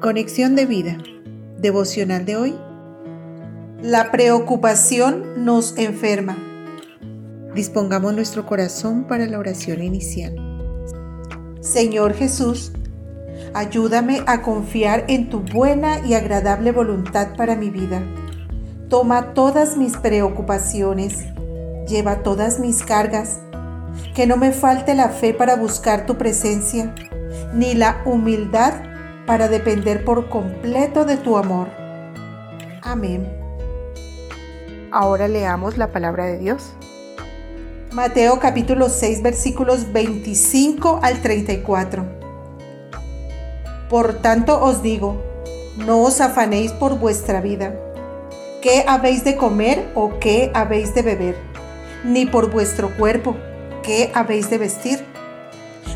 Conexión de vida. Devocional de hoy. La preocupación nos enferma. Dispongamos nuestro corazón para la oración inicial. Señor Jesús, ayúdame a confiar en tu buena y agradable voluntad para mi vida. Toma todas mis preocupaciones, lleva todas mis cargas, que no me falte la fe para buscar tu presencia, ni la humildad para depender por completo de tu amor. Amén. Ahora leamos la palabra de Dios. Mateo capítulo 6 versículos 25 al 34. Por tanto os digo, no os afanéis por vuestra vida, qué habéis de comer o qué habéis de beber, ni por vuestro cuerpo, qué habéis de vestir.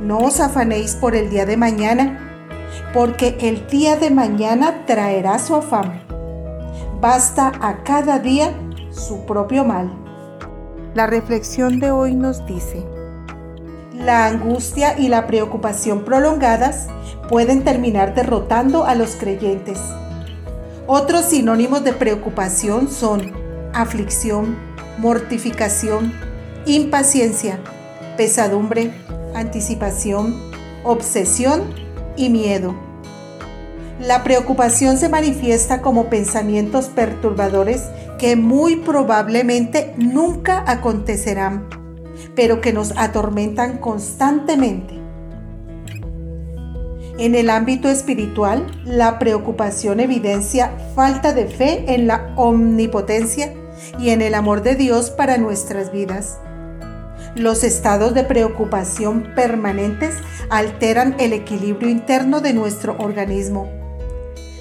no os afanéis por el día de mañana, porque el día de mañana traerá su afán. Basta a cada día su propio mal. La reflexión de hoy nos dice, la angustia y la preocupación prolongadas pueden terminar derrotando a los creyentes. Otros sinónimos de preocupación son aflicción, mortificación, impaciencia, pesadumbre, anticipación, obsesión y miedo. La preocupación se manifiesta como pensamientos perturbadores que muy probablemente nunca acontecerán, pero que nos atormentan constantemente. En el ámbito espiritual, la preocupación evidencia falta de fe en la omnipotencia y en el amor de Dios para nuestras vidas. Los estados de preocupación permanentes alteran el equilibrio interno de nuestro organismo.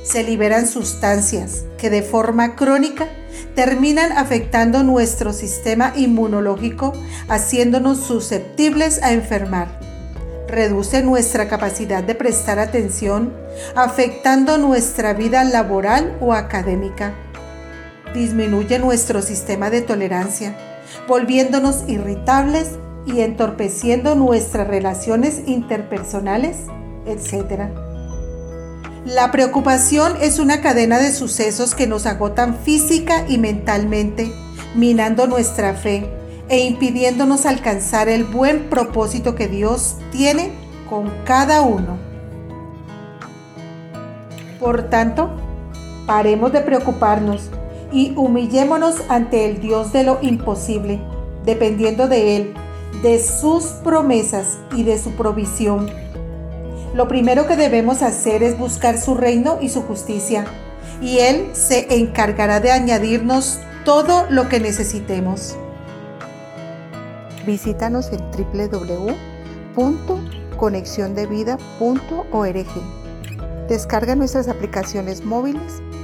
Se liberan sustancias que de forma crónica terminan afectando nuestro sistema inmunológico, haciéndonos susceptibles a enfermar. Reduce nuestra capacidad de prestar atención, afectando nuestra vida laboral o académica. Disminuye nuestro sistema de tolerancia volviéndonos irritables y entorpeciendo nuestras relaciones interpersonales, etc. La preocupación es una cadena de sucesos que nos agotan física y mentalmente, minando nuestra fe e impidiéndonos alcanzar el buen propósito que Dios tiene con cada uno. Por tanto, paremos de preocuparnos y humillémonos ante el Dios de lo imposible, dependiendo de Él, de sus promesas y de su provisión. Lo primero que debemos hacer es buscar su reino y su justicia, y Él se encargará de añadirnos todo lo que necesitemos. Visítanos en www.conexiondevida.org. Descarga nuestras aplicaciones móviles